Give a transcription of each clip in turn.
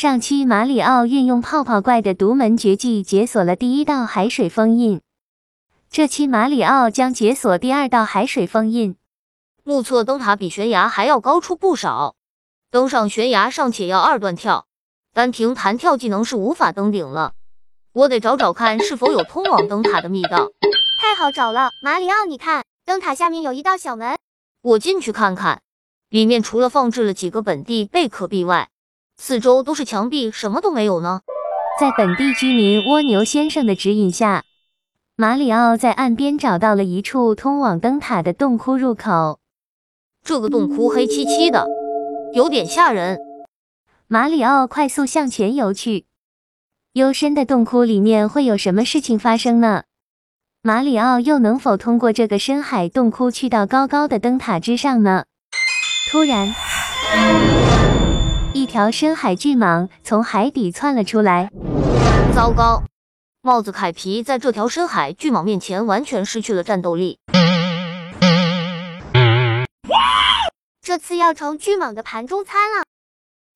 上期马里奥运用泡泡怪的独门绝技解锁了第一道海水封印，这期马里奥将解锁第二道海水封印。目测灯塔比悬崖还要高出不少，登上悬崖尚且要二段跳，单凭弹跳技能是无法登顶了。我得找找看是否有通往灯塔的密道。太好找了，马里奥，你看，灯塔下面有一道小门，我进去看看。里面除了放置了几个本地贝壳币外，四周都是墙壁，什么都没有呢。在本地居民蜗牛先生的指引下，马里奥在岸边找到了一处通往灯塔的洞窟入口。这个洞窟黑漆漆的，有点吓人。马里奥快速向前游去。幽深的洞窟里面会有什么事情发生呢？马里奥又能否通过这个深海洞窟去到高高的灯塔之上呢？突然，一条深海巨蟒从海底窜了出来。糟糕，帽子凯皮在这条深海巨蟒面前完全失去了战斗力。这次要成巨蟒的盘中餐了。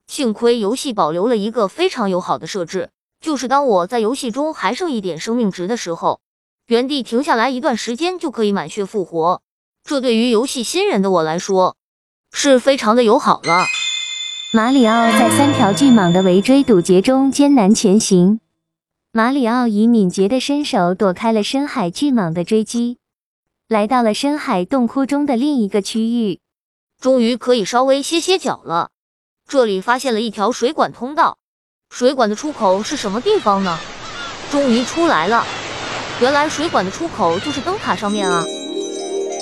幸亏游戏保留了一个非常友好的设置，就是当我在游戏中还剩一点生命值的时候，原地停下来一段时间就可以满血复活。这对于游戏新人的我来说。是非常的友好了。马里奥在三条巨蟒的围追堵截中艰难前行。马里奥以敏捷的身手躲开了深海巨蟒的追击，来到了深海洞窟中的另一个区域。终于可以稍微歇歇脚了。这里发现了一条水管通道，水管的出口是什么地方呢？终于出来了，原来水管的出口就是灯塔上面啊。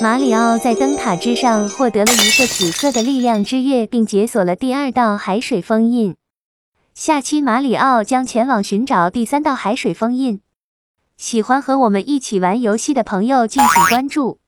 马里奥在灯塔之上获得了一个紫色的力量之月，并解锁了第二道海水封印。下期马里奥将前往寻找第三道海水封印。喜欢和我们一起玩游戏的朋友，敬请关注。